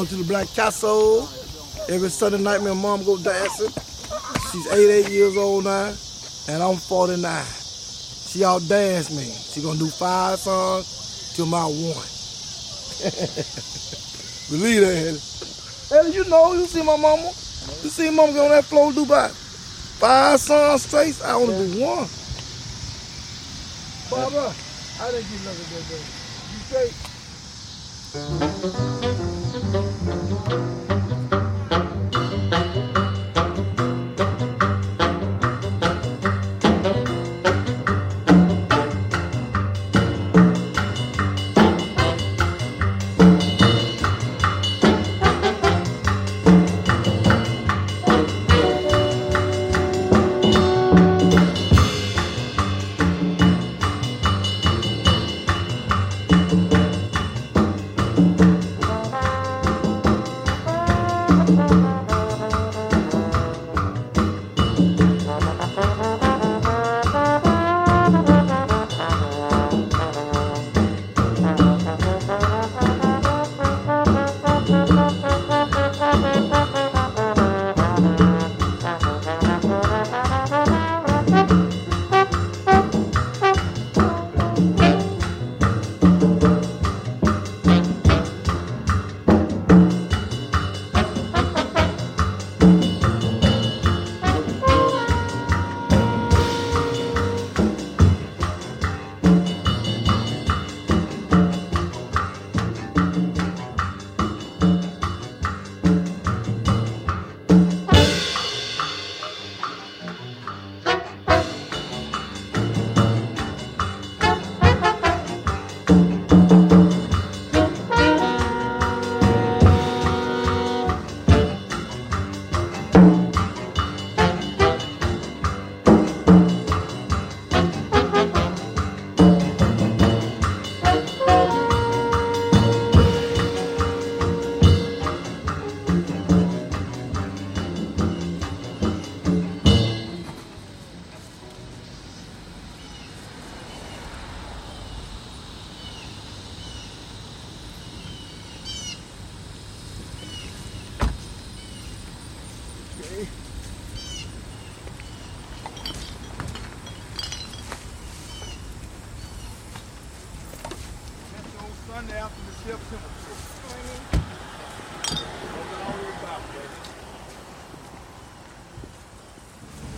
Going to the Black Castle. Every Sunday night, my mom go dancing. She's 88 years old now, and I'm 49. She out dance me. She gonna do five songs till my one. Believe that, Eddie. Eddie, you know, you see my mama. You see mama get on that floor do about five songs straight. I only do one. Barbara, I didn't get nothing that day. You straight?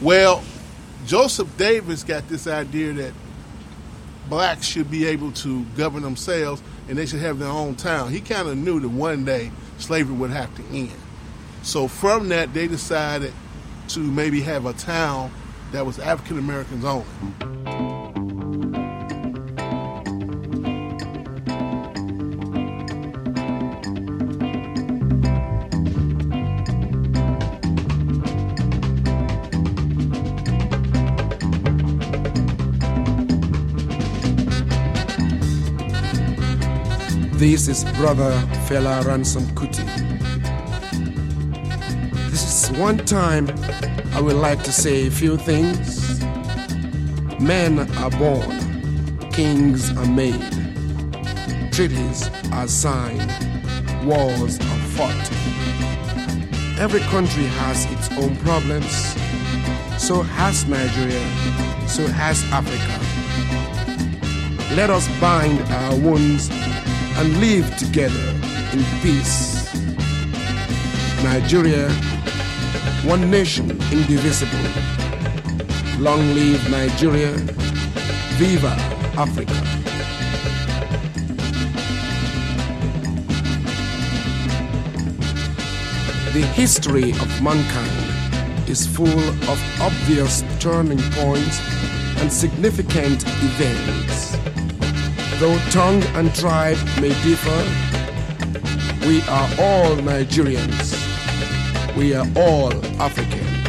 Well, Joseph Davis got this idea that blacks should be able to govern themselves and they should have their own town. He kind of knew that one day slavery would have to end. So from that, they decided to maybe have a town that was African Americans only. This is Brother Fela Ransome Kuti. This is one time I would like to say a few things. Men are born, kings are made, treaties are signed, wars are fought. Every country has its own problems. So has Nigeria, so has Africa. Let us bind our wounds and live together in peace. Nigeria, one nation indivisible. Long live Nigeria. Viva Africa. The history of mankind is full of obvious turning points and significant events. Though tongue and tribe may differ, we are all Nigerians. We are all Africans.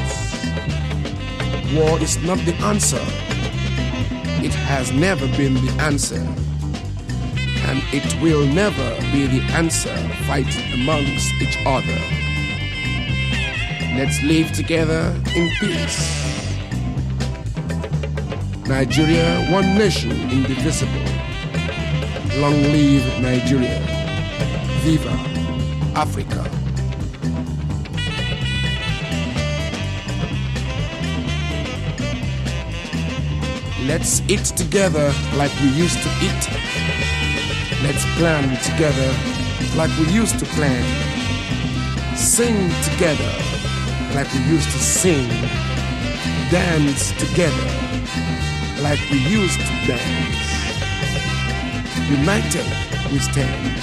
War is not the answer. It has never been the answer. And it will never be the answer fighting amongst each other. Let's live together in peace. Nigeria, one nation, indivisible. Long live Nigeria. Viva Africa. Let's eat together like we used to eat. Let's plan together like we used to plan. Sing together like we used to sing. Dance together like we used to dance. United we stand,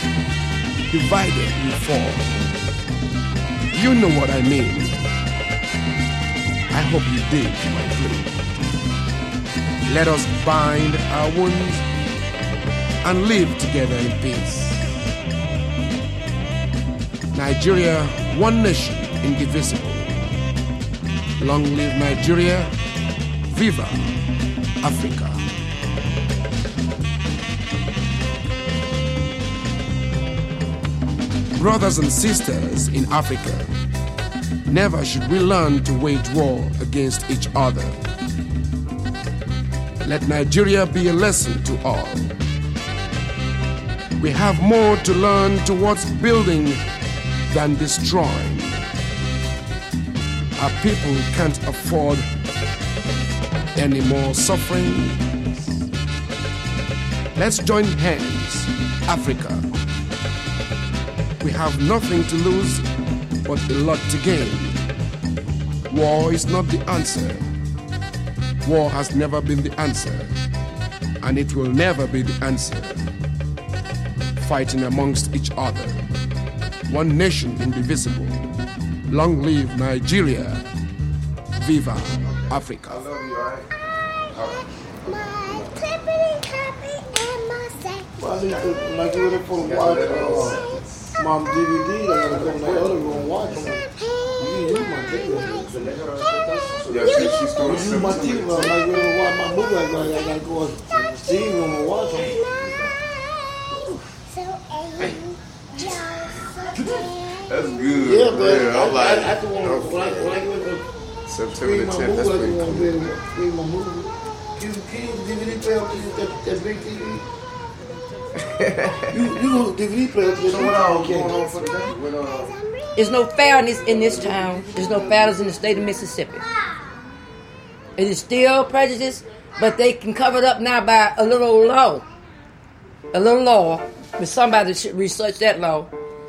divided we fall. You know what I mean. I hope you did, my friend. Let us bind our wounds and live together in peace. Nigeria, one nation, indivisible. Long live Nigeria. Viva Africa. Brothers and sisters in Africa, never should we learn to wage war against each other. Let Nigeria be a lesson to all. We have more to learn towards building than destroying. Our people can't afford any more suffering. Let's join hands, Africa. We have nothing to lose but a lot to gain. War is not the answer. War has never been the answer, and it will never be the answer. Fighting amongst each other. One nation indivisible. Long live Nigeria. Viva Africa. My clippity clappy and my sack. Well, I need to, when I get ready for the watch, mom DVD, I gotta go in the other room and watch them. You use my TV. Yeah, she, she's You use my TV, when I get ready to watch my movie, I gotta, I gotta go in the TV room and watch them. That's good. Yeah, man. I, I'm like, I, I, I, when, when, I, when I to September the my 10th, movie, that's pretty just want to cool. be able to screen my movie. Can you, can you DVD can you, that, that big TV? You, you know DVD player, so So what going on for the day? Uh, There's no fairness in this town. There's no fairness in the state of Mississippi. It is still prejudice, but they can cover it up now by a little law. A little law, but somebody should research that law.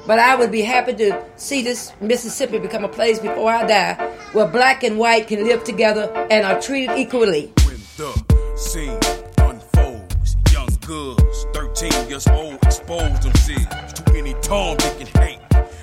But I would be happy to see this Mississippi become a place before I die where black and white can live together and are treated equally. when the scene unfolds. Young girls, 13 years old, exposed them themselves to any Tom, Dick, and Hank.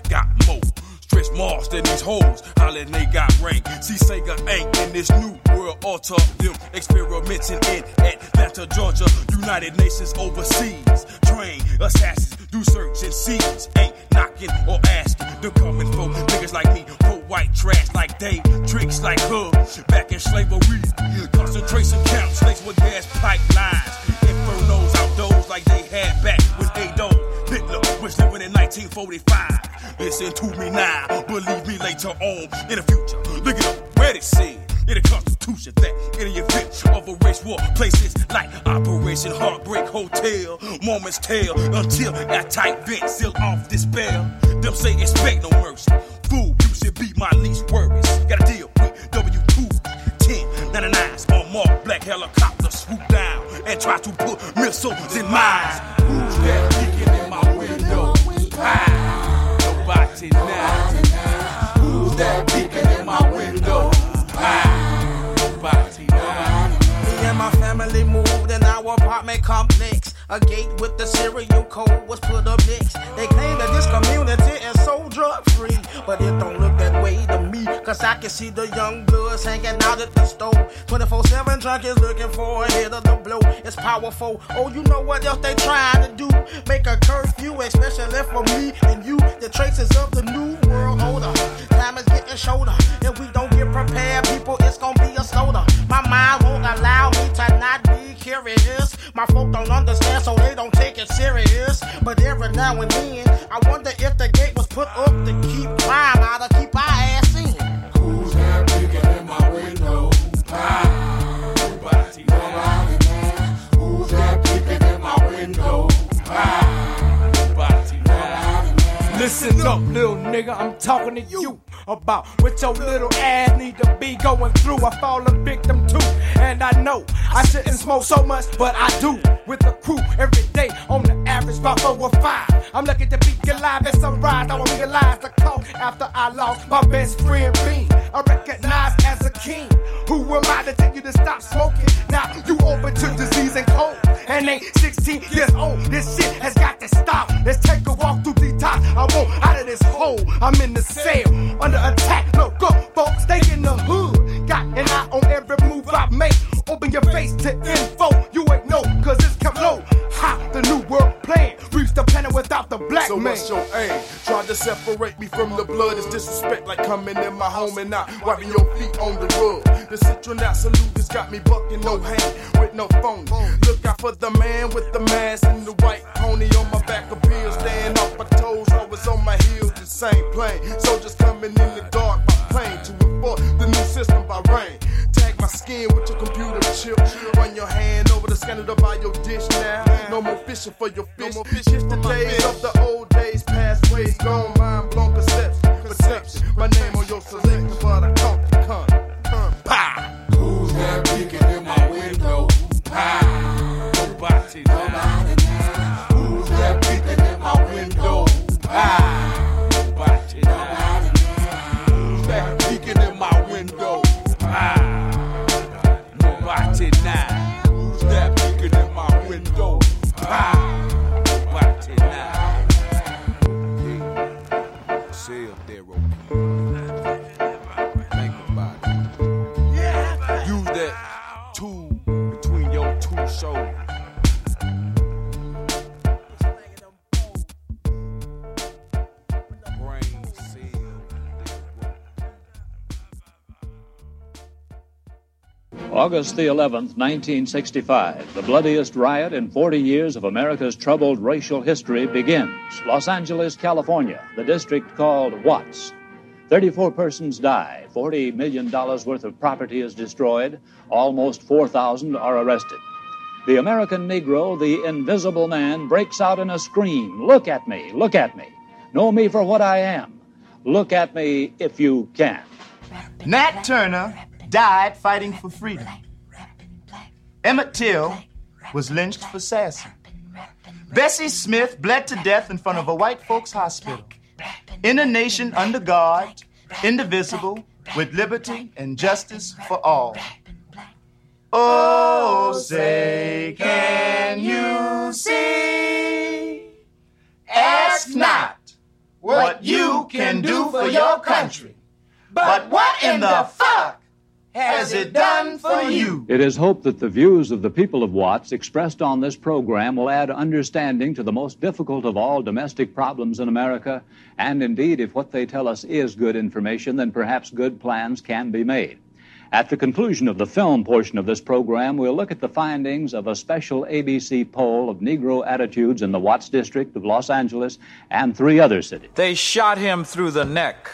Got more. Stretch marks than these hoes, hollering they got rank. See, Sega ain't in this new world order. Them experimenting in Atlanta, Georgia. United Nations overseas. Train assassins, do search and seize. Ain't knocking or asking. They're coming for niggas like me. For white trash like they, tricks like her. Back in slavery. Concentration camps laced with gas pipelines. Infernos like they had back when Adolf Hitler was living in 1945. Listen to me now, believe me later on in the future. Look it up, where it said in the Constitution that in the event of a race war, places like Operation Heartbreak Hotel, moments tell until that tight vent seal off despair. Them say expect no mercy. Fool, you should be my least worries. Gotta deal with W2 1099s on black helicopter swoop down and try to put missiles in mines. Who's that peeking in my window? Ah, nobody now. Who's that peeking in my window? Ah, nobody now. Me and my family moved in our apartment complex. A gate with the serial code was put up next. They claim that this community is so drug free, but it don't look that way. Cause I can see the young bloods hanging out at the store. 24 7 drunk junkies looking for a hit of the blow. It's powerful. Oh, you know what else they trying to do? Make a curfew, especially for me and you. The traces of the new world order. Time is getting shorter. If we don't get prepared, people, it's gonna be a slaughter. My mind won't allow me to not be curious. My folk don't understand, so they don't take it serious. But every now and then, I wonder if the gate was put up to keep crime out or keep our Listen up, little nigga, I'm talking to you about what your little ass need to be going through. I fall a victim too, and I know I shouldn't smoke so much, but I do. With the crew every day on the average about or five. I'm lucky to be alive at sunrise. I will realize the call after I lost my best friend Bean. I recognize as a king. Who am I to tell you to stop smoking? Now you open to disease and cold. And ain't 16 years old. This shit has got to stop. Let's take a walk through the top. I want out of this hole. I'm in the cell under attack. Look up, folks, stay in the hood. Got an eye on every move I make. Open your face to info. You ain't know, cause it's come low. Ha, the new world plan. Reach the planet without the black so man. what's your aim? Try to separate me from the blood. It's disrespect like coming in my home and not wiping your feet on the rug. The citronat salute has got me bucking no hand with no phone. Look out for the man with the mask and the white pony on my back of pills. Staying off my toes, always on my heels, the same plane. Soldiers coming in the dark by plane to enforce the new system by rain. Tag my skin with your computer chip. Run your hand over the scanner to buy your dish now. No more fishing for your fish. No more fishing the days of the old August the 11th, 1965, the bloodiest riot in 40 years of America's troubled racial history begins. Los Angeles, California, the district called Watts. 34 persons die, $40 million worth of property is destroyed, almost 4,000 are arrested. The American Negro, the invisible man, breaks out in a scream Look at me, look at me. Know me for what I am. Look at me if you can. Nat Turner died fighting for freedom. Emmett Till was lynched for sassing. Bessie Smith bled to death in front of a white folks' hospital. In a nation under God, indivisible, with liberty and justice for all. Oh, oh, say, can you see? Ask not what you can do for your country, but what in the fuck has it done for you? It is hoped that the views of the people of Watts expressed on this program will add understanding to the most difficult of all domestic problems in America. And indeed, if what they tell us is good information, then perhaps good plans can be made. At the conclusion of the film portion of this program, we'll look at the findings of a special ABC poll of Negro attitudes in the Watts district of Los Angeles and three other cities. They shot him through the neck,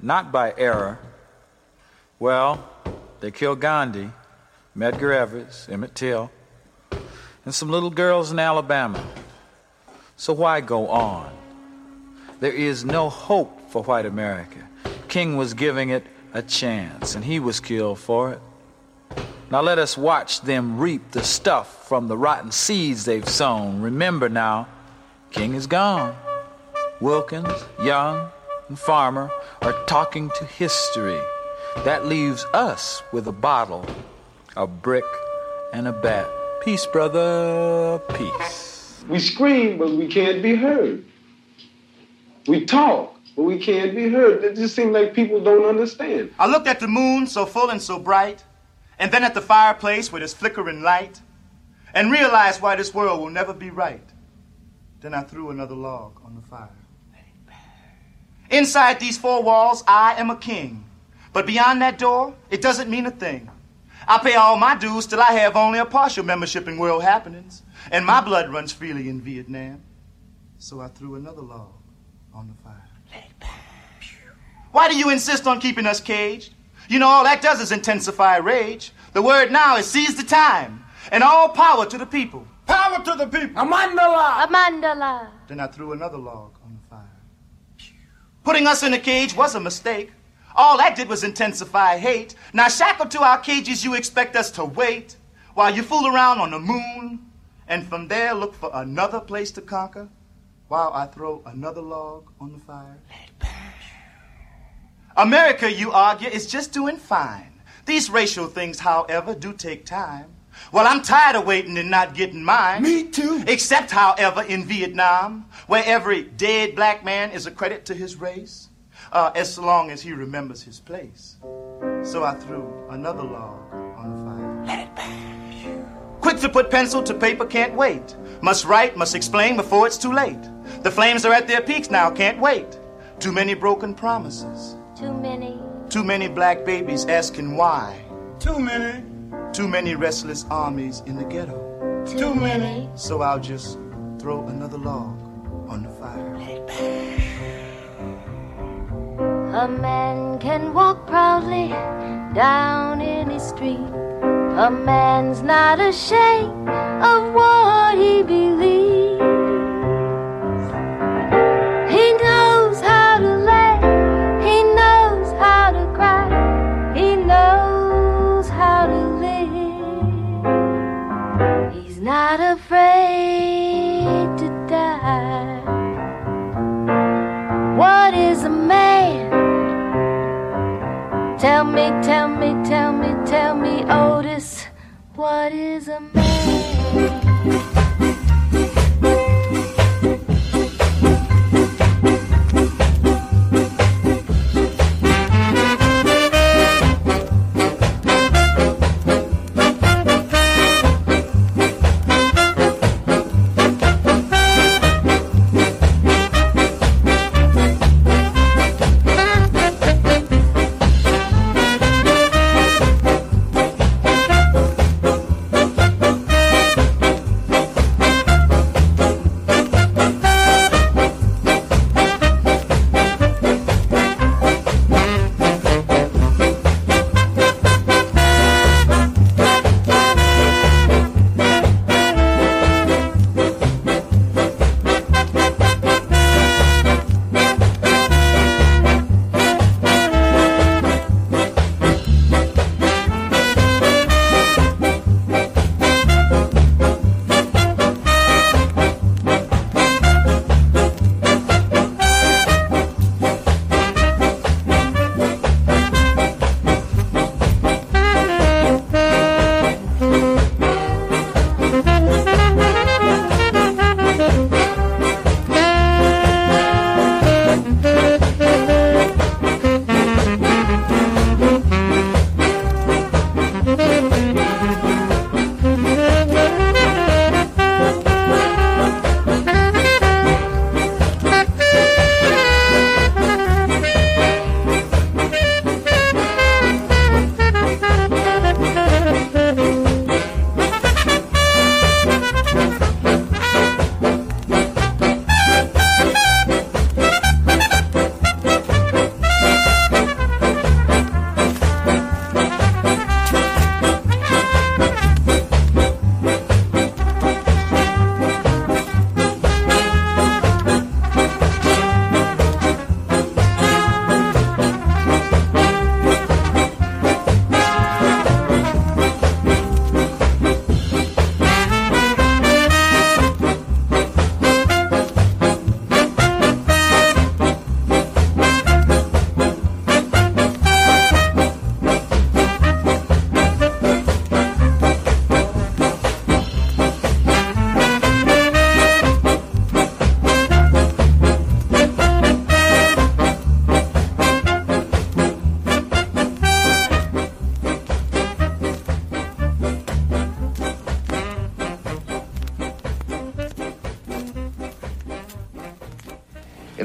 not by error. Well, they killed Gandhi, Medgar Evers, Emmett Till, and some little girls in Alabama. So why go on? There is no hope for white America. King was giving it a chance, and he was killed for it. Now let us watch them reap the stuff from the rotten seeds they've sown. Remember now, King is gone. Wilkins, Young, and Farmer are talking to history. That leaves us with a bottle, a brick, and a bat. Peace, brother, peace. We scream, but we can't be heard. We talk, but we can't be heard. It just seems like people don't understand. I looked at the moon so full and so bright, and then at the fireplace with its flickering light, and realized why this world will never be right. Then I threw another log on the fire. Inside these four walls, I am a king. But beyond that door, it doesn't mean a thing. I pay all my dues till I have only a partial membership in world happenings, and my blood runs freely in Vietnam. So I threw another log on the fire. Why do you insist on keeping us caged? You know, all that does is intensify rage. The word now is seize the time, and all power to the people. Power to the people! Amandala! Amandala. Then I threw another log on the fire. Putting us in a cage was a mistake. All that did was intensify hate. Now, shackled to our cages, you expect us to wait while you fool around on the moon and from there look for another place to conquer while I throw another log on the fire? America, you argue, is just doing fine. These racial things, however, do take time. Well, I'm tired of waiting and not getting mine. Me too. Except, however, in Vietnam, where every dead black man is a credit to his race, uh, as long as he remembers his place. So I threw another log on the fire. Let it burn. Quick to put pencil to paper, can't wait. Must write, must explain before it's too late. The flames are at their peaks now, can't wait. Too many broken promises. Too many. Too many black babies asking why. Too many. Too many restless armies in the ghetto. Too many. So I'll just throw another log on the fire. A man can walk proudly down any street. A man's not ashamed of what he believes. Tell me, tell me, tell me, tell me, Otis, what is a man?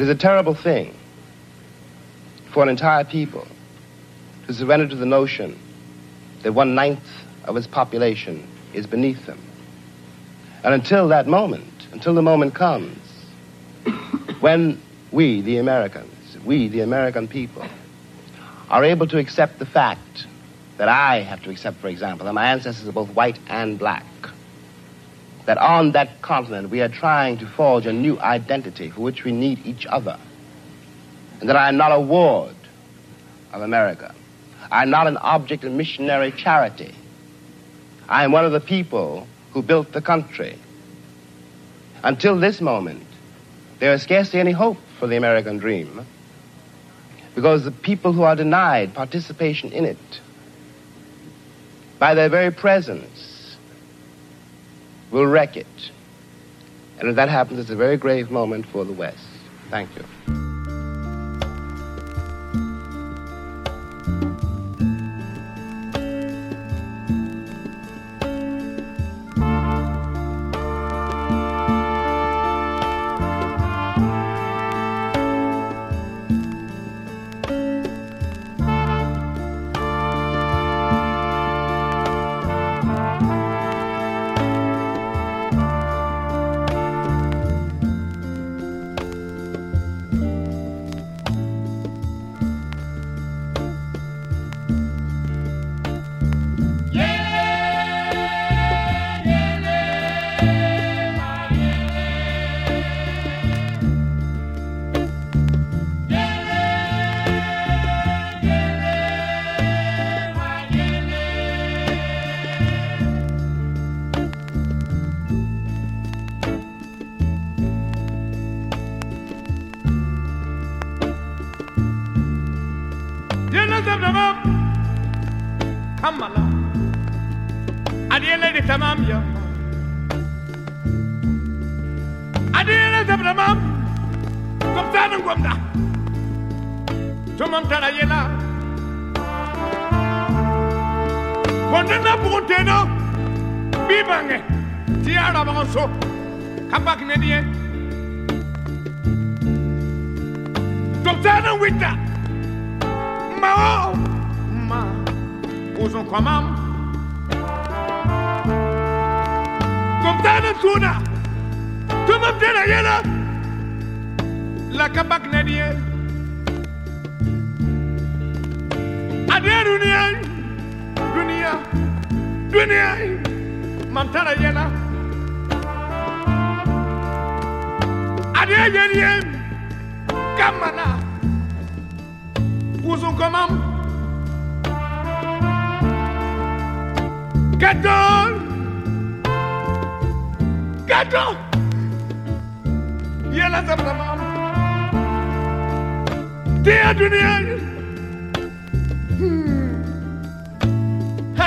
Is a terrible thing for an entire people to surrender to the notion that one ninth of its population is beneath them. And until that moment, until the moment comes when we, the Americans, we, the American people, are able to accept the fact that I have to accept, for example, that my ancestors are both white and black, that on that continent we are trying to forge a new identity for which we need each other. and that I am not a ward of America. I am not an object of missionary charity. I am one of the people who built the country. Until this moment, there is scarcely any hope for the American dream because the people who are denied participation in it, by their very presence, will wreck it. And if that happens, it's a very grave moment for the West. Thank you.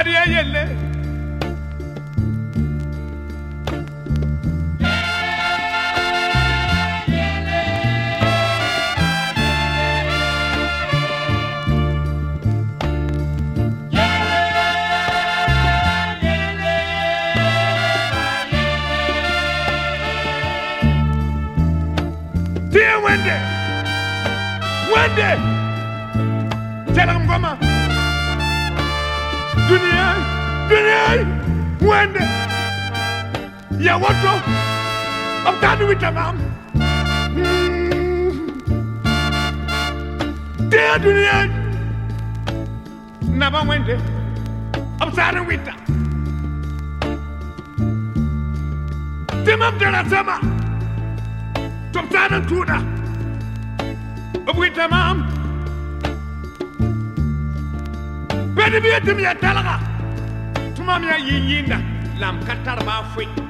Maria Yele. يا وطلو أبتعد وتمام دي دنيا. نبا ويندي أبتعد ويتا. تمام دنا سما. تبتعد تودا ويتا مام بدي بيتم يا تلغا؟ تمام يا يينا لام كتر ما فيه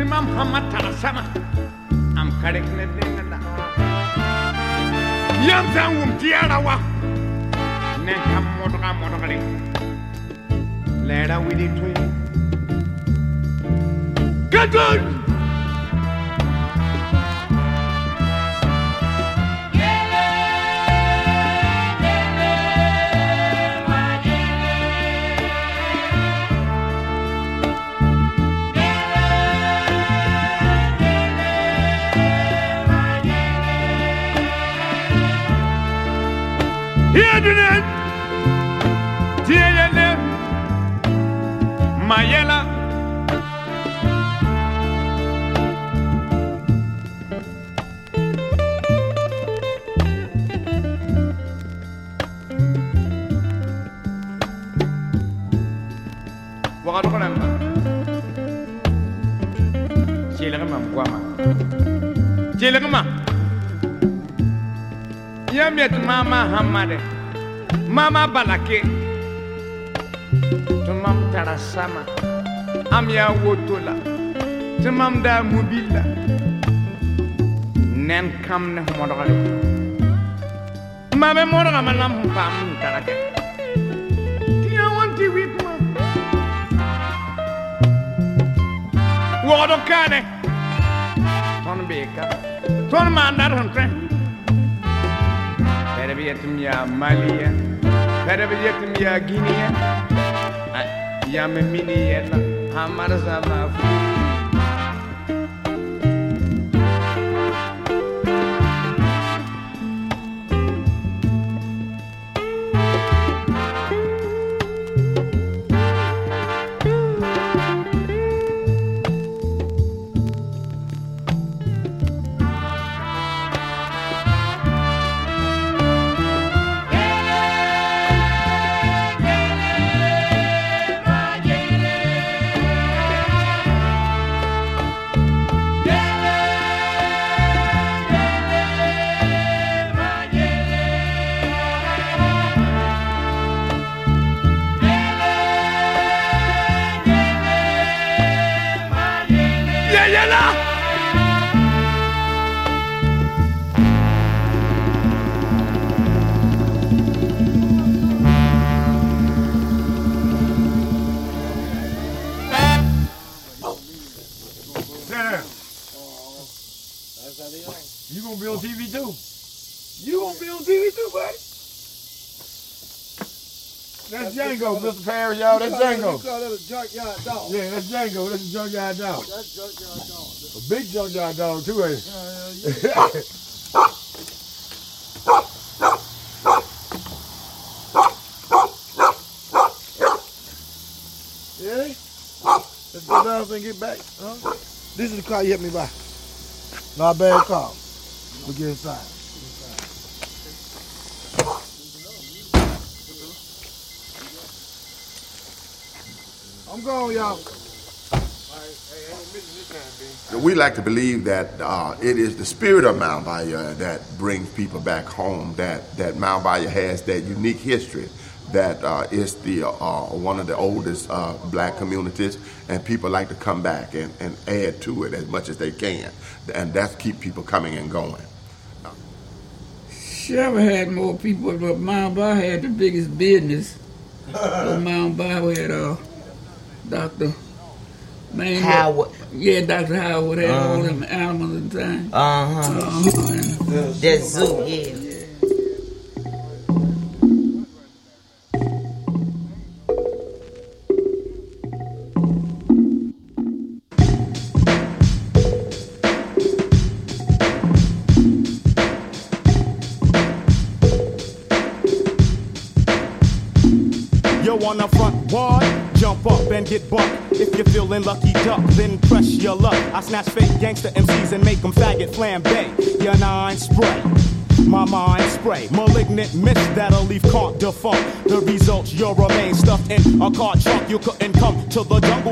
Timam hamata sama. Am karek ne dengada. Yam zangum tiara wa. Ne ham modra modra Lera widi tu. Gadol. Yedinen, Tielene, Mayela. Wakadu kana mba. Tielene mba mkwama. Tielene mba. Yamiet mama hamade. Mama balake. Tumam tarasama. Am ya wotola. Tumam da mobila. Nen kam ne humodogale. Mabe modoga manam pam tarake. Tia wanti wit ma. Wodo kane. Ton beka. Ton mandar hunte. Bere bi yetim ya Malia. Bere bi yetim ya Guinea. Ya me mini yella. Hamara sama fu. Yeah, Parrish, y'all. That's that- Django. You call that a junkyard dog. Yeah, that's Django. That's a junkyard dog. That's junkyard dog. A big junkyard dog too, ain't it? Yeah? Let's go down and get back. Huh? This is the car you hit me by. Not a bad car. We'll get inside. I'm going, y'all. We like to believe that uh, it is the spirit of Mound Bayou that brings people back home. That that Mound Bayou has that unique history. That uh, is the uh, one of the oldest uh, black communities, and people like to come back and, and add to it as much as they can, and that's keep people coming and going. Sherman had more people, but Mount Bar had the biggest business. Mount Bar had uh, Dr. Man, Howard. Yeah, Dr. Howard had all Uh-huh. them animals the time. Uh-huh. Uh-huh. and- That zoo, yeah. Flambe. Your nine spray. My mind spray, malignant mist that'll leave can't defunct. The results, you'll remain stuffed in a car trunk. You couldn't come to the east,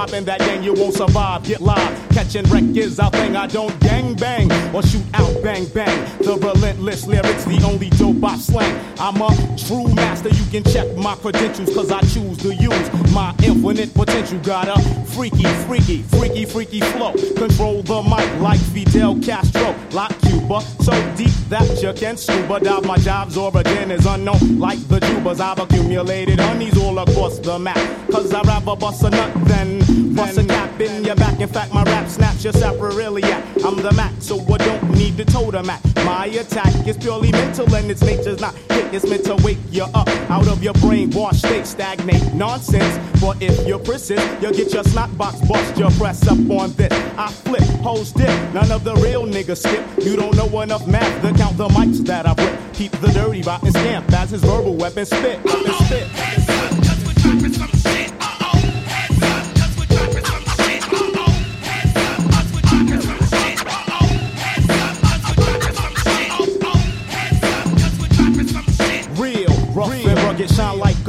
popping that gang, you won't survive. Get live, catching wreck is our thing. I don't gang bang or shoot out bang bang. The relentless lyrics, the only dope I slang. I'm a true master, you can check my credentials, cause I choose to use my infinite potential. Got a freaky, freaky, freaky, freaky flow. Control the mic like Fidel Castro, like Cuba. So deep that you can scuba dive. My job's origin is unknown, like the tubers. I've accumulated honeys all across the map. Cause I'd rather bust a nut than bust a cap in your back. In fact, my rap snaps your sacroiliac. I'm the Mac, so I don't need to totem at. My attack is purely mental and its nature's not hit. It's meant to wake you up out of your brainwash state, stagnate nonsense. But if you persist, you'll get your snot box bust. Your press up on this. I flip, hoes dip. None of the real niggas skip. You don't know enough math to count the mics that I rip. Keep the dirty rotten scamp as his verbal weapon spit. Spit.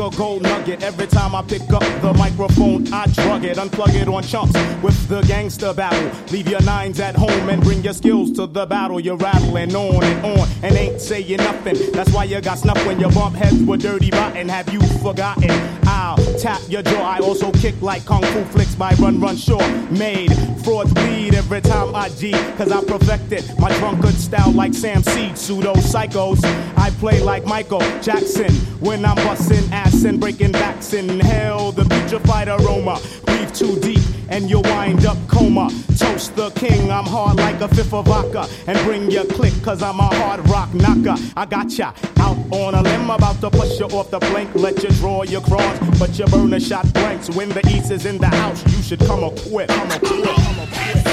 A gold nugget. Every time I pick up the microphone, I drug it, unplug it on chunks with the gangster battle. Leave your nines at home and bring your skills to the battle. You're rattling on and on and ain't saying nothing. That's why you got snuffed when your bump heads were dirty rotten. Have you forgotten? I'll tap your jaw. I also kick like kung fu flicks by Run Run Shaw. Made frauds bleed every time I G, cause I perfected my drunkard style like Sam Seed. Pseudo psychos. I play like Michael Jackson when I'm busting ass and breaking backs. Inhale the putrefied aroma. Breathe too deep and you'll wind up coma. Toast the king, I'm hard like a fifth of vodka. And bring your click, cause I'm a hard rock knocker. I got ya out on a limb, about to push you off the plank. Let you draw your cross, but you burn a shot blanks. When the east is in the house, you should come equipped. Come equipped. Come equipped.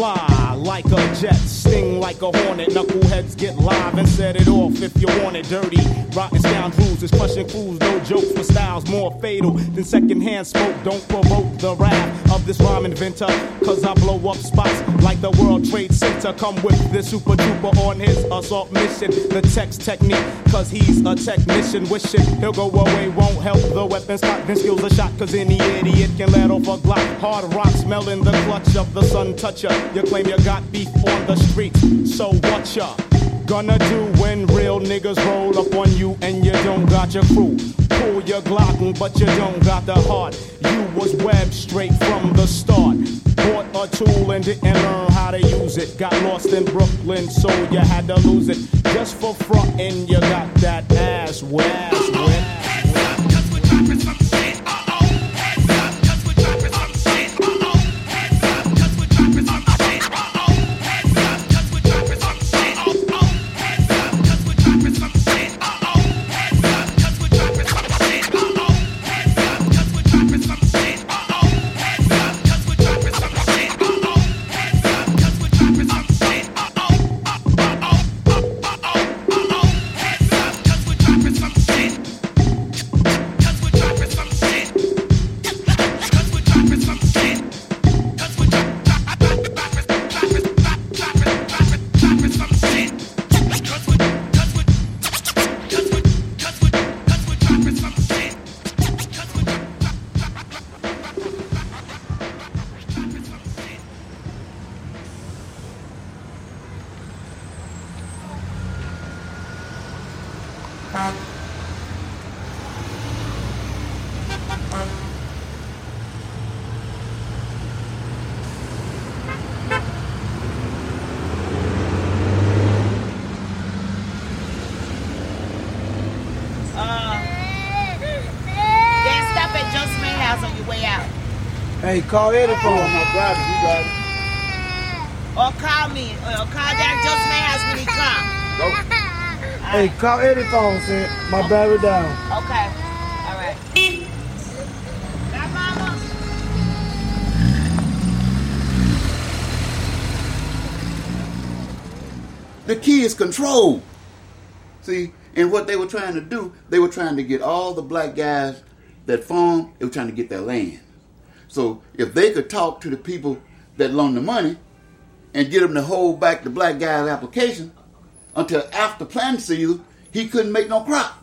Fly like a jet, sting like a hornet. Knuckleheads get live and set it off if you want it dirty. Rotten scoundrels is crushing fools, no jokes with styles more fatal than secondhand smoke. Don't provoke the wrath of this rhyme inventor, cause I blow up spots like the World Trade Center. Come with this super duper on his assault mission. The text technique, cause he's a technician. Wishing he'll go away, won't help the weapon spot. Then skills a shot, cause any idiot can let off a Glock. Hard rock smelling the clutch of the sun toucher. You claim you got beef on the streets, so what ya? Gonna do when real niggas roll up on you and you don't got your crew. Pull your Glock, but you don't got the heart. You was webbed straight from the start. Bought a tool and didn't learn how to use it. Got lost in Brooklyn, so you had to lose it. Just for frontin', you got that ass wet. Ass. Call Eddie for him. my brother, you got it. Or call me, or call down Joe Smith house when he come. Hey, call Eddie phone, son. My battery down. Okay. All right. Bye, mama. The key is control. See, and what they were trying to do, they were trying to get all the black guys that farm, they were trying to get their land. So if they could talk to the people that loan the money and get them to hold back the black guy's application until after planting season, he couldn't make no crop.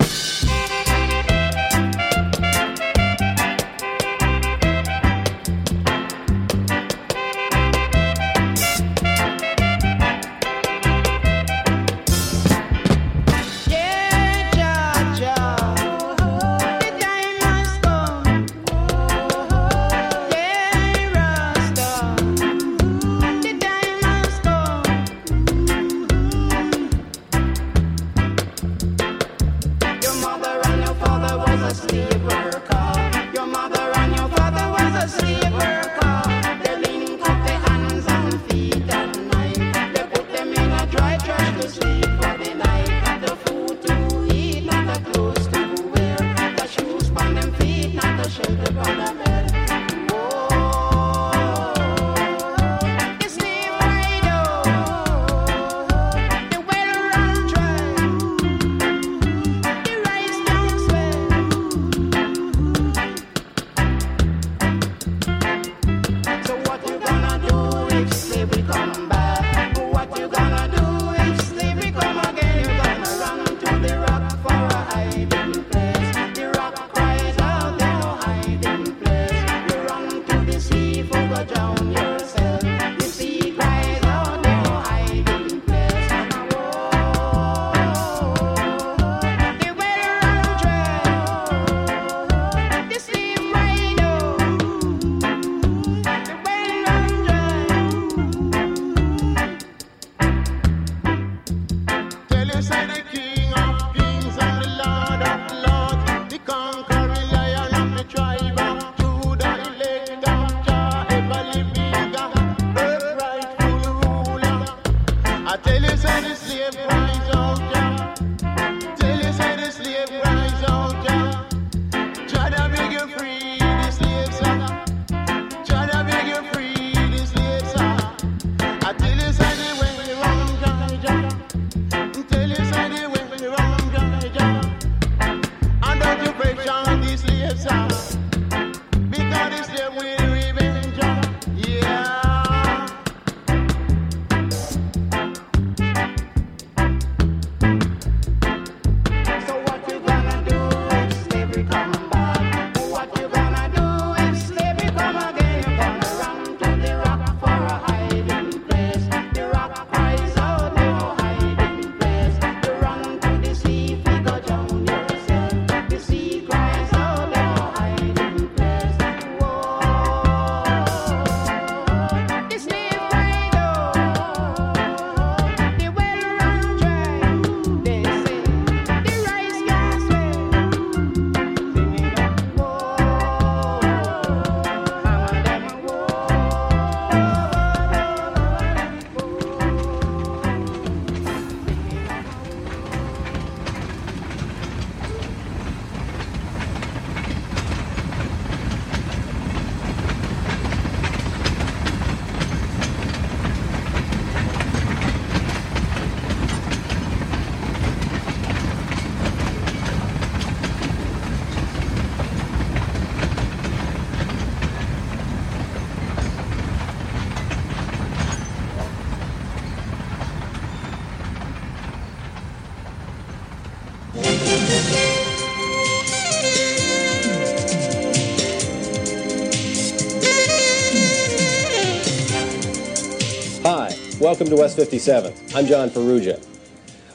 Welcome to West 57. I'm John Ferrugia.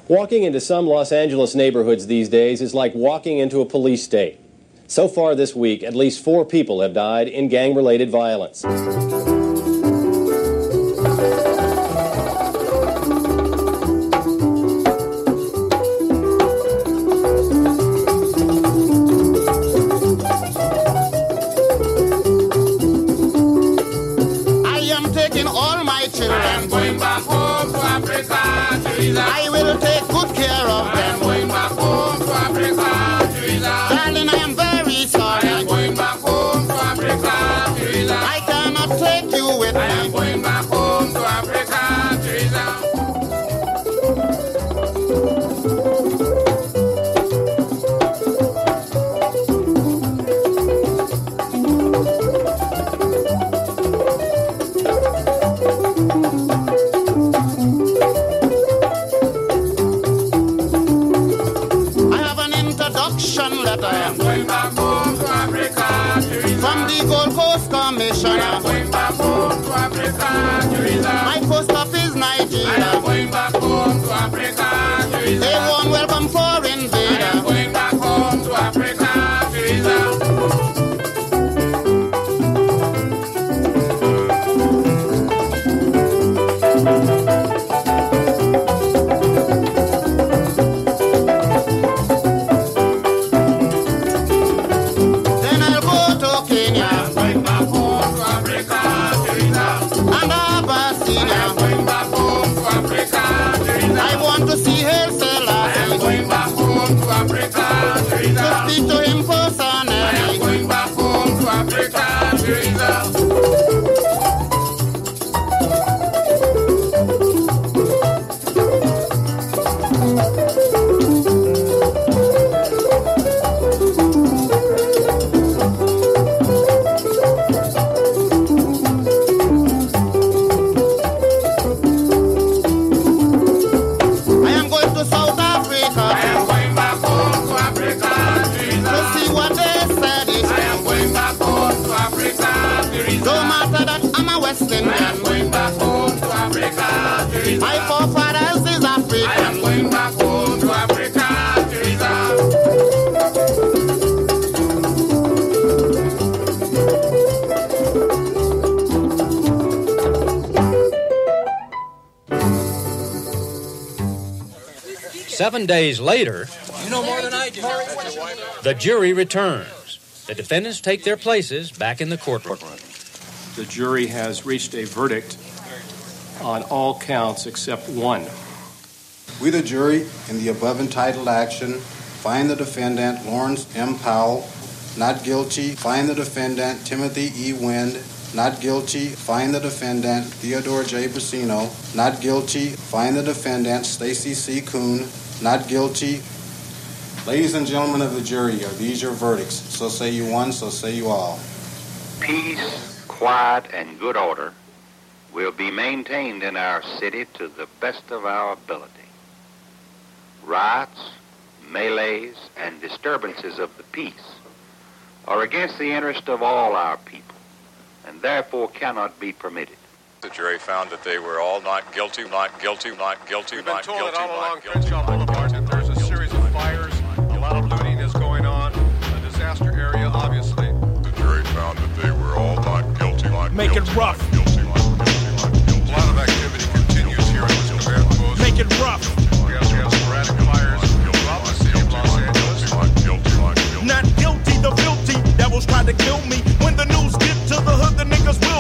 Walking into some Los Angeles neighborhoods these days is like walking into a police state. So far this week, at least four people have died in gang related violence. Letter. I am going back Seven days later, You know more than I do. the jury returns. The defendants take their places back in the courtroom. The jury has reached a verdict on all counts except one. We, the jury, in the above entitled action, find the defendant Laurence M. Powell not guilty, find the defendant Timothy E. Wind not guilty, find the defendant Theodore J. Briseno not guilty, find the defendant Stacey C. Koon not guilty. Ladies and gentlemen of the jury, are these your verdicts? So say you one, so say you all. Peace, quiet, and good order will be maintained in our city to the best of our ability. Riots, melees, and disturbances of the peace are against the interest of all our people and therefore cannot be permitted. The jury found that they were all not guilty, not guilty, not guilty, We've been not told guilty, that all along not guilty. Crenshaw Boulevard that there's a series of fires, a lot of looting is going on, a disaster area, obviously. The jury found that they were all not guilty, not Make guilty, it rough. not guilty, not guilty, not guilty. A lot of activity continues here in this command post. Make it rough. We have, we have sporadic fires throughout the city of Los Angeles. Not guilty, the guilty devils tried to kill me. When the news get to the hood, the niggas will be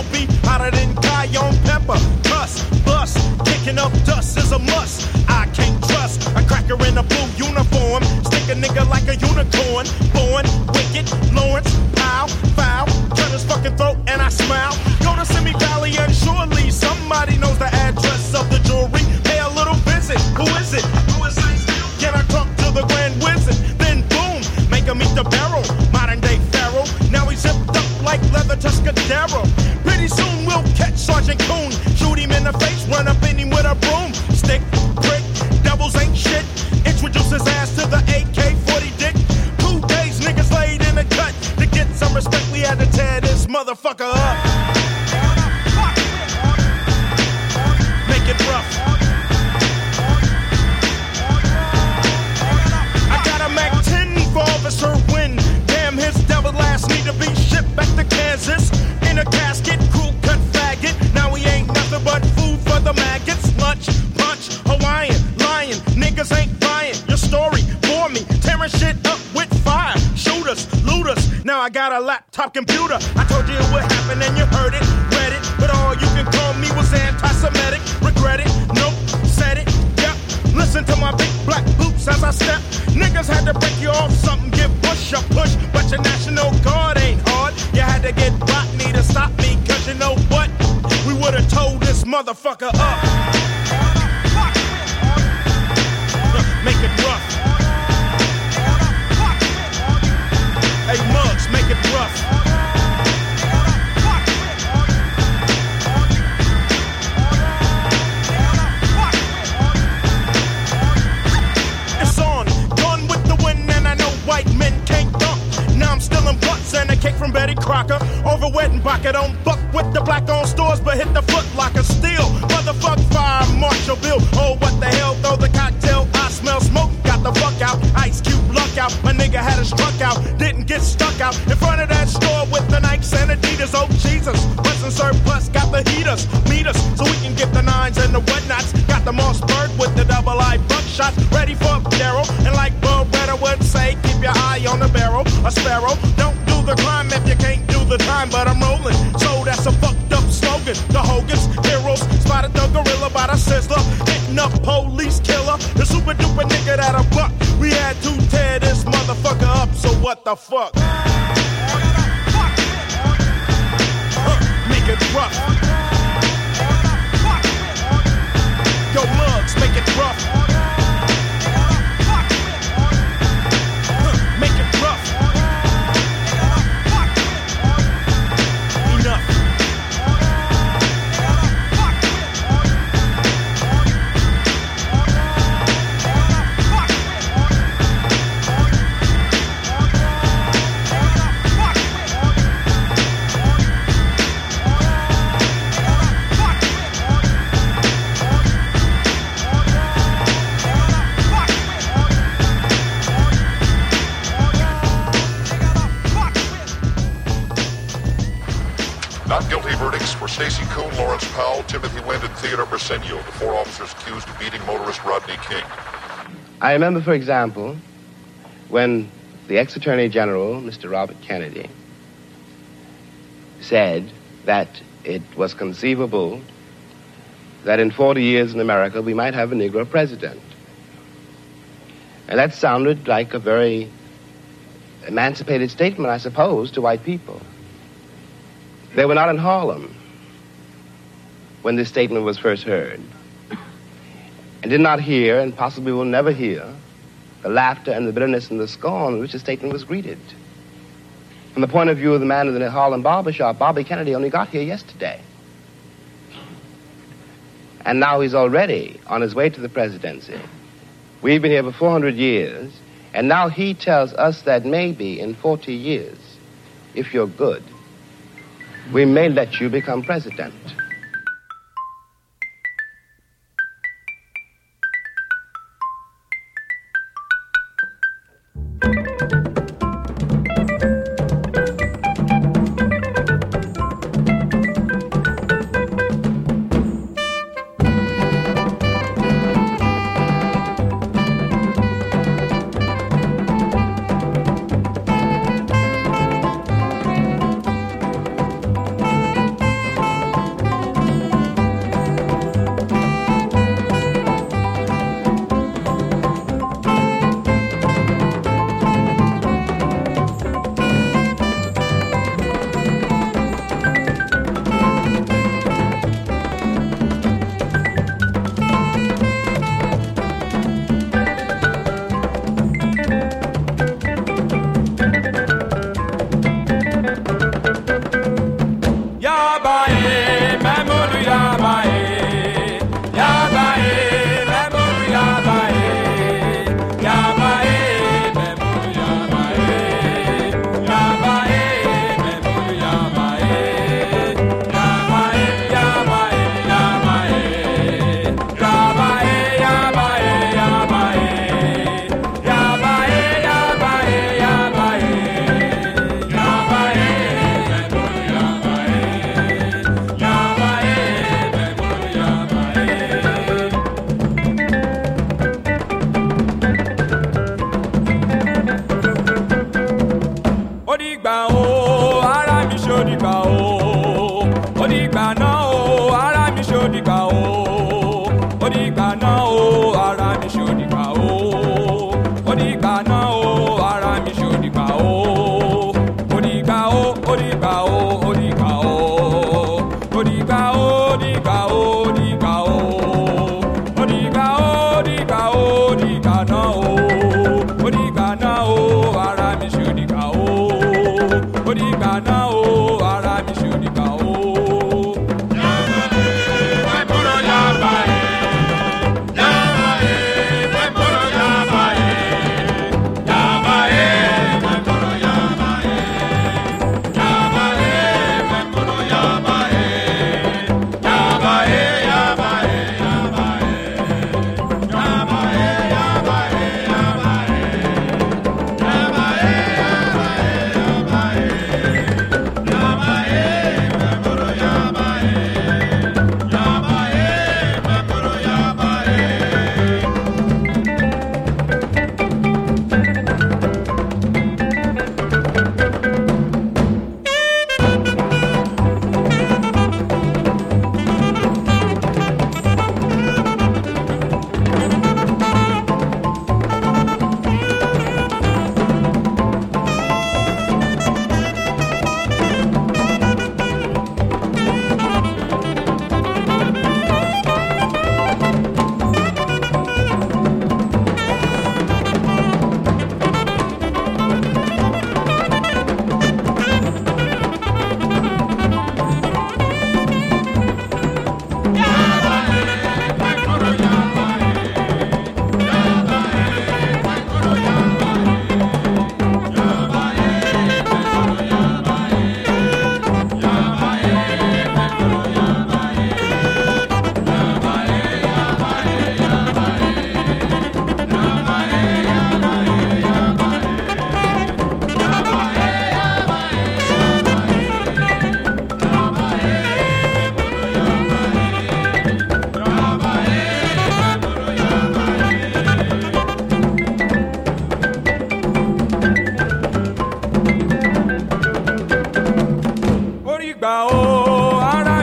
hotter than cayenne pepper. Cuss, bust, kicking up dust is a must. I can't trust a cracker in a blue uniform. Stick a nigga like a unicorn. Born wicked, Lawrence, pow, foul. Cut his fucking throat and I smile. Go to Simi Valley and surely somebody knows the address of the jewelry. Pay a little visit. Who is it? Who is it? Can I talk to the grand wizard? Then boom, make him eat the barrel. Modern day pharaoh. Now he's zipped up like leather Tuscadero. Sergeant Koon. Shoot him in the face, run up in him with a broom. Stick, brick, devils ain't shit. Introduce his ass to the AK 40 dick. Two days niggas laid in the cut. To get some respect, we had to tear this motherfucker up. Make it rough. I got a MAC 10 for Officer Wind. Damn, his devil ass need to be shipped back to Kansas. Laptop computer. I told you it would happen and you heard it, read it. But all you can call me was anti-Semitic. Regret it, nope, said it, yep. Listen to my big black boots as I step. Niggas had to break you off something, give push a push. But your national guard ain't hard. You had to get Rodney to stop me, cause you know what? We would've told this motherfucker up. I remember, for example, when the ex Attorney General, Mr. Robert Kennedy, said that it was conceivable that in 40 years in America we might have a Negro president. And that sounded like a very emancipated statement, I suppose, to white people. They were not in Harlem when this statement was first heard, and did not hear, and possibly will never hear, the laughter and the bitterness and the scorn with which the statement was greeted. From the point of view of the man in the Harlem barbershop, Bobby Kennedy only got here yesterday. And now he's already on his way to the presidency. We've been here for 400 years, and now he tells us that maybe in 40 years, if you're good, we may let you become president.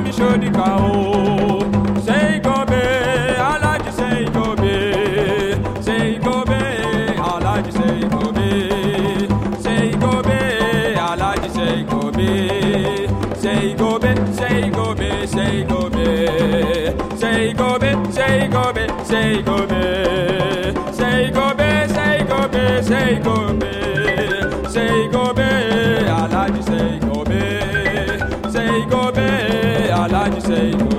mi sódìkà o. Ṣé ìgòbè alájí ṣe ìgòbè? Ṣé ìgòbè alájí ṣe ìgòbè? Ṣé ìgòbè alájí ṣe ìgòbè? Ṣé ìgòbè ṣé ìgòbè ṣé ìgòbè? Ṣé ìgòbè ṣé ìgòbè ṣé ìgòbè? Ṣé ìgòbè ṣé ìgòbè ṣé ìgòbè? Alaji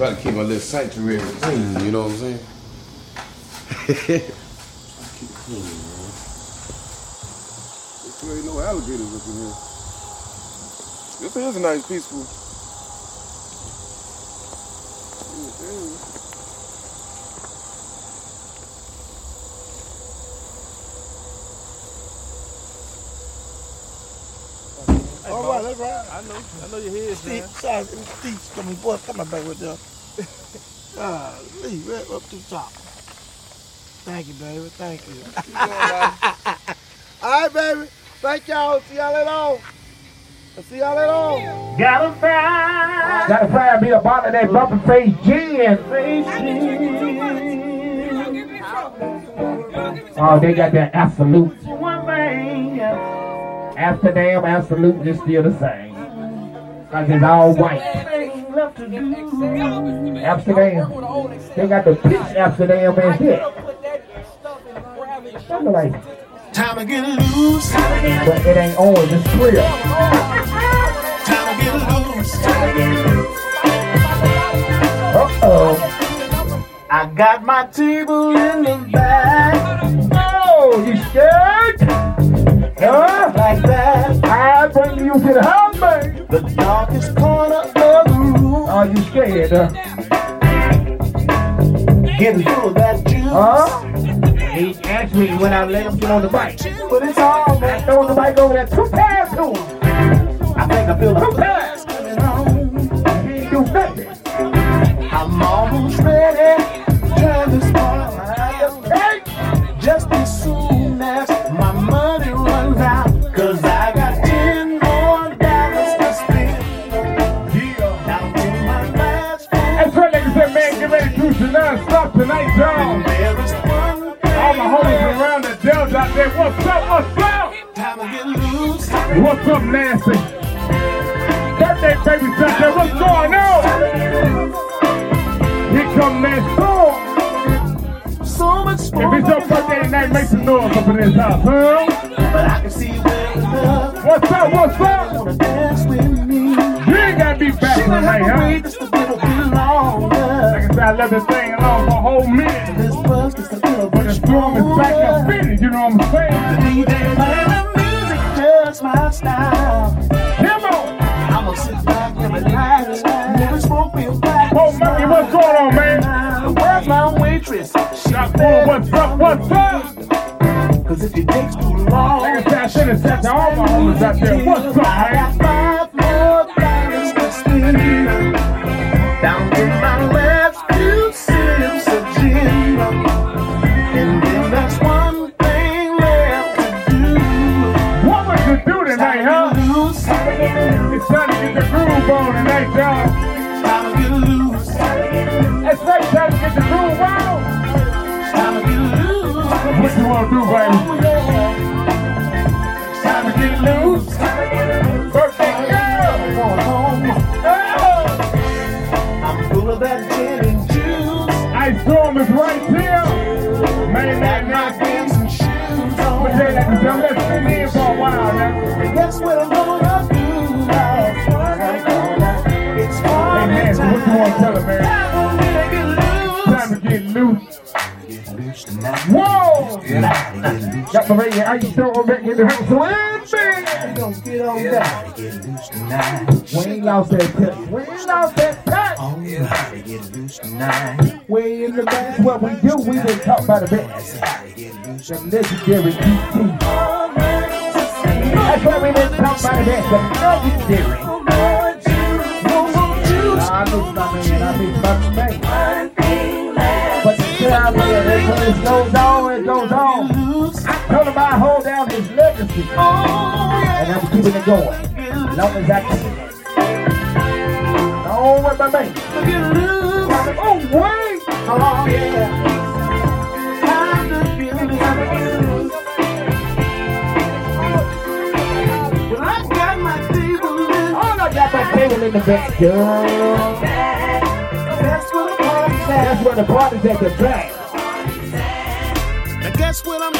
try to keep my little sanctuary clean, you know what I'm saying? keep it clean, man. There ain't no alligators up in here. This is a nice peaceful. All right, that's right. I know, I know your head, Steve, man. sorry, Steve, coming, boy, coming back with them. Lee, to the top. Thank you, baby. Thank you. All right, baby. Thank y'all. See y'all later on. I'll see y'all later on. Gotta find. Gotta find me a bottle of that bumper face gin. Oh, they got that absolute. One thing. Amsterdam absolute is still the same. Cause it's all white. Left to do. Amsterdam. They got the peach Amsterdam in here. Sound like, Time to get loose. but it ain't orange, it's clear. Time to get loose. Uh-oh. I got my table in the back. Oh, you scared? Huh? Scared? Uh, Getting full of that juice. huh? He asked me when I let him get on the bike. But it's all I right. throw the bike over there two There, what's up, what's up? time to get loose. What's up, Nancy? Birthday babies out what's going on? Here come that storm. So much If it's your birthday tonight, make some noise up in this house, huh? But I can see where the love What's up, what's up? wanna dance with me. You ain't gotta be back tonight, huh? wait just a little bit longer. Like I said, I left this thing alone for a whole minute. This buzz just a little But the storm is back up you know what I'm saying? DJ the music just my style. Come on! I'ma sit back and relax. Never smoke me back. Oh, Monkey, what's going on, man? Where's my waitress? Shot Bull, what's up, what's up? Cause if it takes too long, I said, I should have said to all my homies out there, what's up, man? You want to do, baby? Time to get loose. Birthday girl! Going home. Oh! I'm full of that gin and juice. Ice storm is right here. Man, that my nasty. dancing shoes But on. they to say, let's sit in for a while now. That's what I'm and get loose. Got my baby back in the house with me. Don't get on. We ain't lost that. We ain't lost that yeah. Tonight. We in the best. What we do, we been talk about the best. The legendary. That's what we been talking about the best. The legendary. Going. As long as I can. Oh, what my man. Oh, wait. Oh, yeah. Table in the back, girl. That's where the party's at. That's where the party's at the back. Now guess what I'm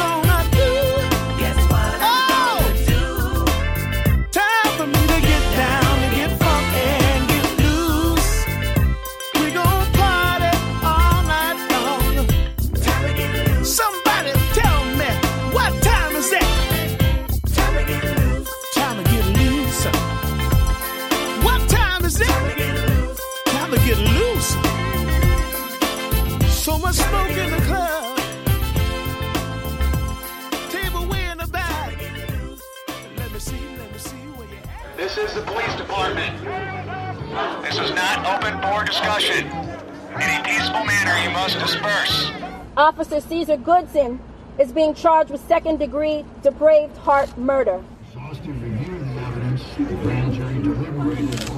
Caesar Goodson is being charged with second degree depraved heart murder.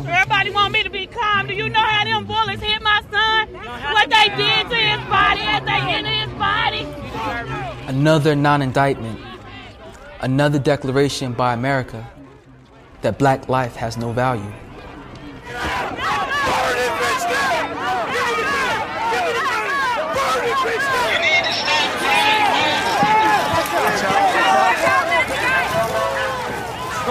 Everybody want me to be calm. Do you know how them bullets hit my son? What they did to his body as they entered his body? Another non indictment. Another declaration by America that black life has no value.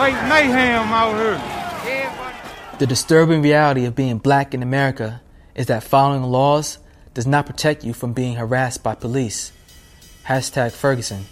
Straight mayhem out here. The disturbing reality of being black in America is that following laws does not protect you from being harassed by police. Hashtag Ferguson.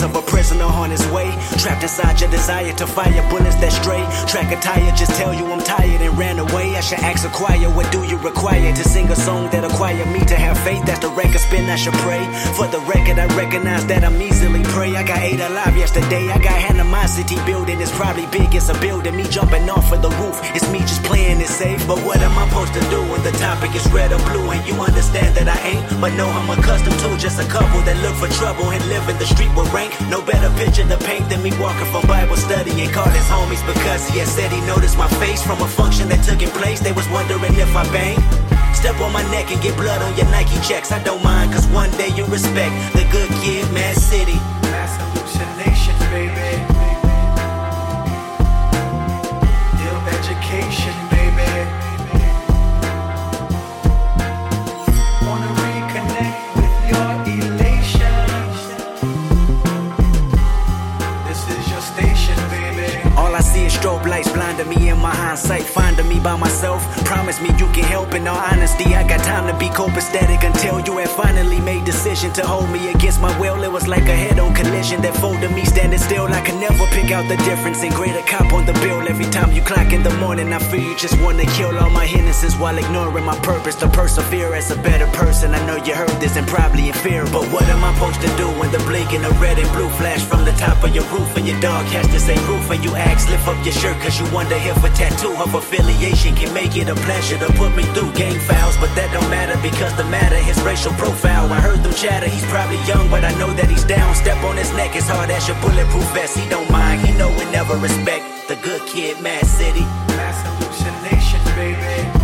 Having of a prisoner on his way. Trapped inside your desire to fire bullets that stray. Track a tire, just tell you I'm tired and ran away. I should ask a choir, what do you require to sing a song that acquire me to have faith? That's the record spin, I should pray. For the record, I recognize that I'm easily prey. I got eight alive yesterday. I got animosity building. It's probably big, it's a building. Me jumping off of the roof. It's me just playing it safe. But what am I supposed to do when the topic is red or blue? And you understand that I ain't, but no, I'm accustomed to just a couple that look for trouble and live in the street with rank. No better picture to paint than me walking from Bible study and called his homies because he had said he noticed my face from a function that took in place. They was wondering if I bang. Step on my neck and get blood on your Nike checks. I don't mind, cause one day you respect the good kid, Mad City. Lights blinding me in my hindsight, finding me by myself. Promise me you can help in all honesty. I got time to be copacetic until you have finally made decision to hold me against my will. It was like a head-on collision that folded me standing still. I can never pick out the difference in greater cop on the bill. Every time you clock in the morning, I feel you just wanna kill all my innocence while ignoring my purpose to persevere as a better person. I know you heard this and probably in fear, but what am I supposed to do when the blinking of red and blue flash from the top of your roof and your dog has to say roof and you ask lift up your shirt cause you wonder if a tattoo of affiliation can make it a pleasure to put me through gang fouls, but that don't matter because the matter is racial profile. I heard them chatter, he's probably young, but I know that he's down. Step on his neck as hard as your bulletproof vest. He don't mind, he know we never respect the good kid, Mad City. Mass hallucination, baby.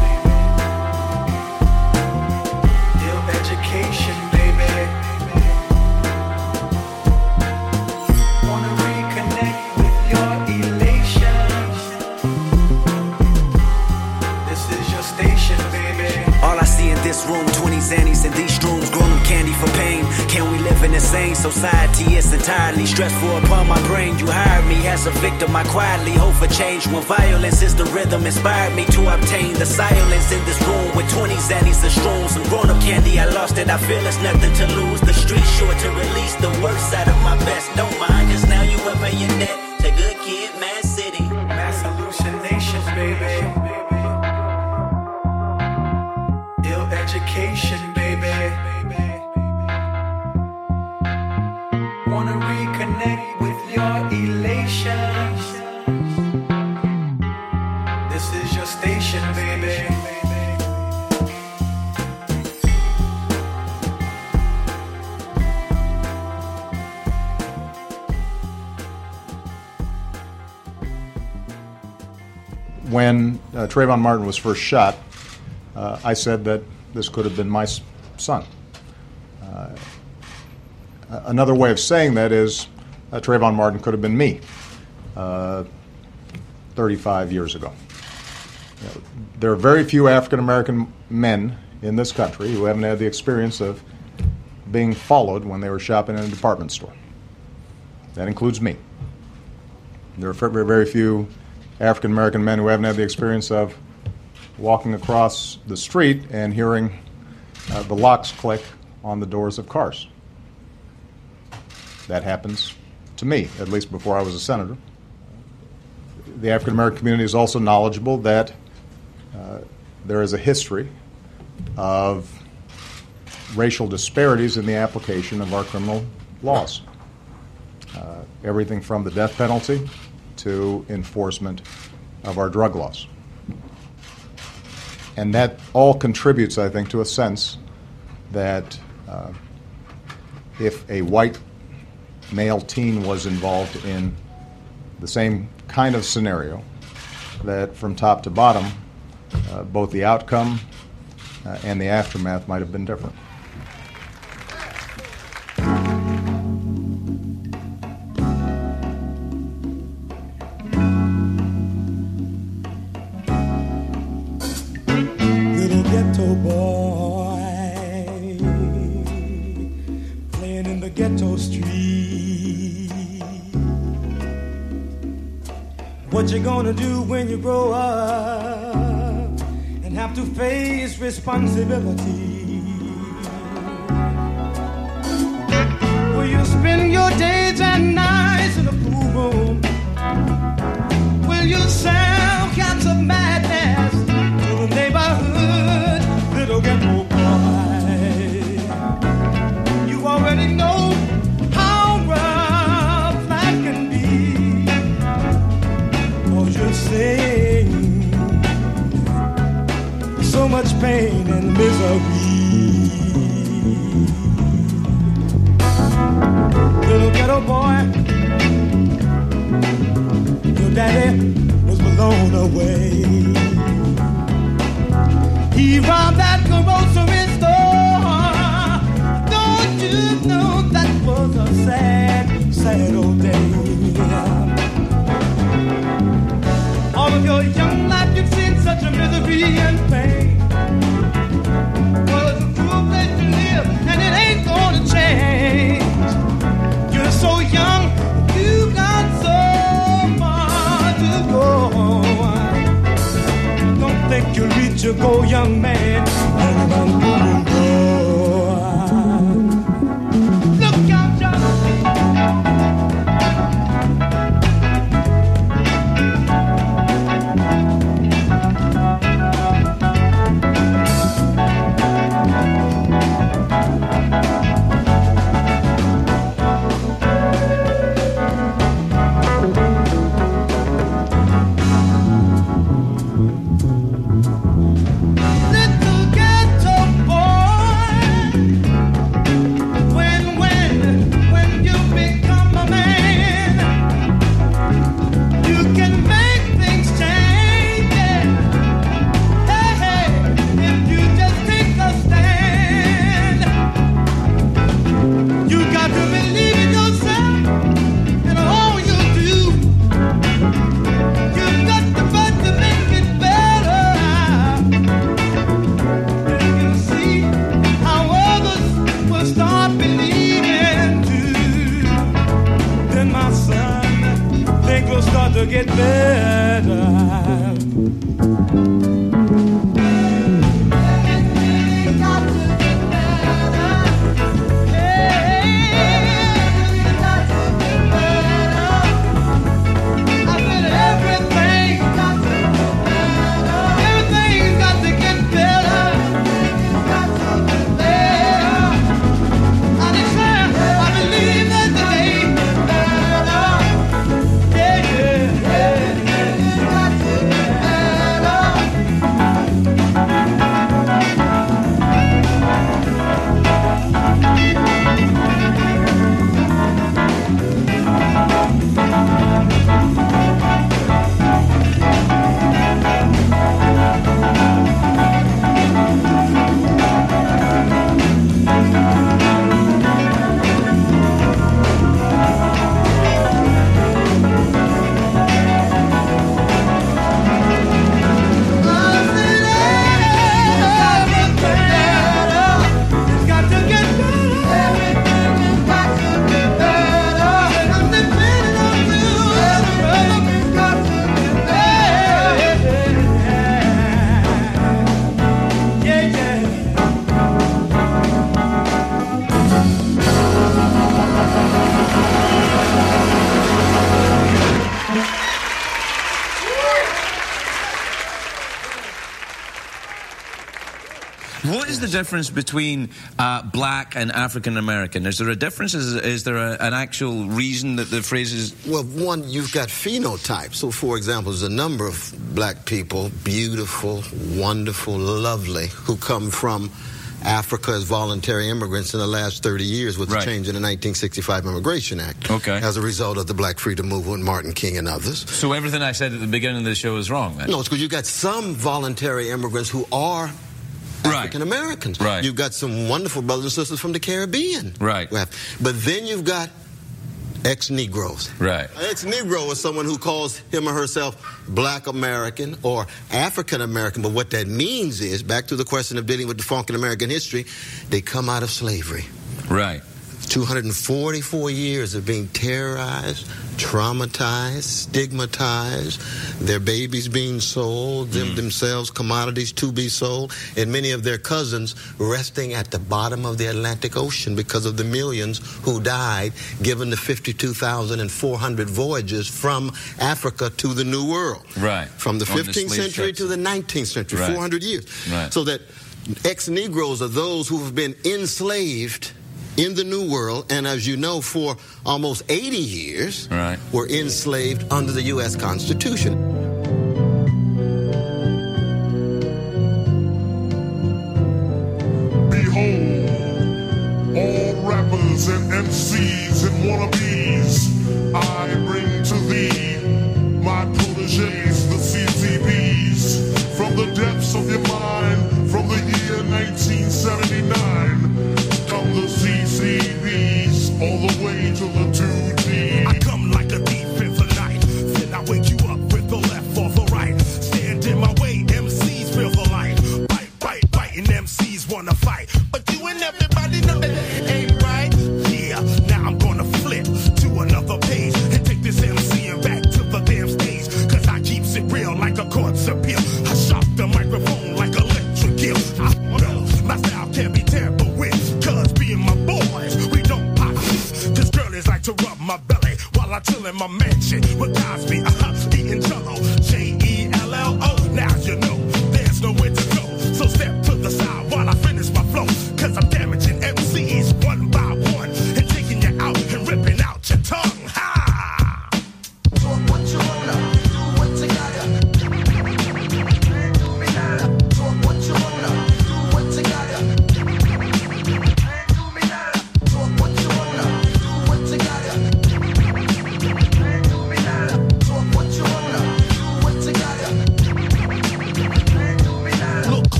This room, 20 zannies in these rooms, grown up candy for pain. Can we live in the insane society. It's entirely stressful upon my brain. You hired me as a victim. I quietly hope for change when violence is the rhythm. Inspired me to obtain the silence in this room with 20 zannies and shrooms. Some grown up candy. I lost it. I feel it's nothing to lose. The street sure to release the worst side of my best. Don't mind, cause now you a bayonet. To Trayvon Martin was first shot, uh, I said that this could have been my son. Uh, another way of saying that is uh, Trayvon Martin could have been me uh, 35 years ago. There are very few African American men in this country who haven't had the experience of being followed when they were shopping in a department store. That includes me. There are very, very few African American men who haven't had the experience of walking across the street and hearing uh, the locks click on the doors of cars. That happens to me, at least before I was a senator. The African American community is also knowledgeable that uh, there is a history of racial disparities in the application of our criminal laws. Uh, everything from the death penalty to enforcement of our drug laws. And that all contributes, I think, to a sense that uh, if a white male teen was involved in the same kind of scenario, that from top to bottom, uh, both the outcome uh, and the aftermath might have been different. Responsibility? Is the difference between uh, black and African American? Is there a difference? Is, is there a, an actual reason that the phrase is? Well, one, you've got phenotypes. So, for example, there's a number of black people, beautiful, wonderful, lovely, who come from Africa as voluntary immigrants in the last 30 years with Right. the change in the 1965 Immigration Act. Okay. As a result of the Black Freedom Movement, Martin King and others. So everything I said at the beginning of the show is wrong. Then? No, it's because you've got some voluntary immigrants who are African Americans. Right. You've got some wonderful brothers and sisters from the Caribbean. Right. But then you've got ex-Negroes. Right. An ex-Negro is someone who calls him or herself Black American or African American. But what that means is, back to the question of dealing with the funk in American history, they come out of slavery. Right. 244 years of being terrorized, traumatized, stigmatized, their babies being sold, them mm. themselves commodities to be sold, and many of their cousins resting at the bottom of the Atlantic Ocean because of the millions who died given the 52,400 voyages from Africa to the New World. Right. From the On 15th slave century to the 19th century, Right. 400 years. Right. So that ex Negroes are those who have been enslaved in the New World, and as you know, for almost 80 years, Right. were enslaved under the U.S. Constitution. Behold, all rappers and MCs and wannabes, I bring to thee my proteges, the CCBs, from the depths of your mind, from the year 1979. To